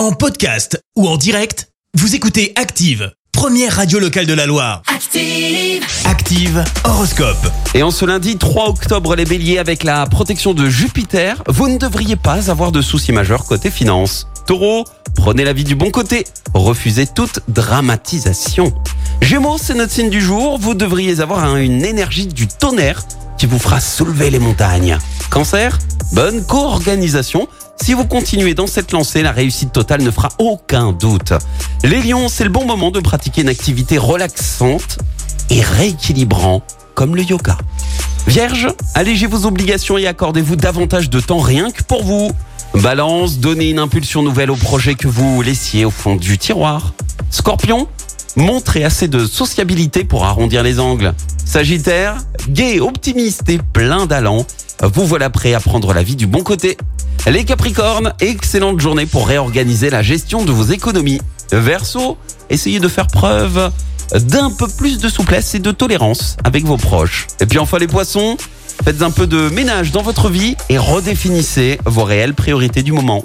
En podcast ou en direct, vous écoutez Active, première radio locale de la Loire. Active. Active Horoscope. Et en ce lundi 3 octobre, les béliers, avec la protection de Jupiter, vous ne devriez pas avoir de soucis majeurs côté finance. Taureau, prenez la vie du bon côté, refusez toute dramatisation. Gémeaux, c'est notre signe du jour, vous devriez avoir une énergie du tonnerre qui vous fera soulever les montagnes. Cancer, bonne co-organisation. Si vous continuez dans cette lancée, la réussite totale ne fera aucun doute. Les lions, c'est le bon moment de pratiquer une activité relaxante et rééquilibrant comme le yoga. Vierge, allégez vos obligations et accordez-vous davantage de temps rien que pour vous. Balance, donnez une impulsion nouvelle au projet que vous laissiez au fond du tiroir. Scorpion, montrez assez de sociabilité pour arrondir les angles. Sagittaire, gai, optimiste et plein d'allant, vous voilà prêt à prendre la vie du bon côté. Les Capricornes, excellente journée pour réorganiser la gestion de vos économies. Verseau, essayez de faire preuve d'un peu plus de souplesse et de tolérance avec vos proches. Et puis enfin les poissons, faites un peu de ménage dans votre vie et redéfinissez vos réelles priorités du moment.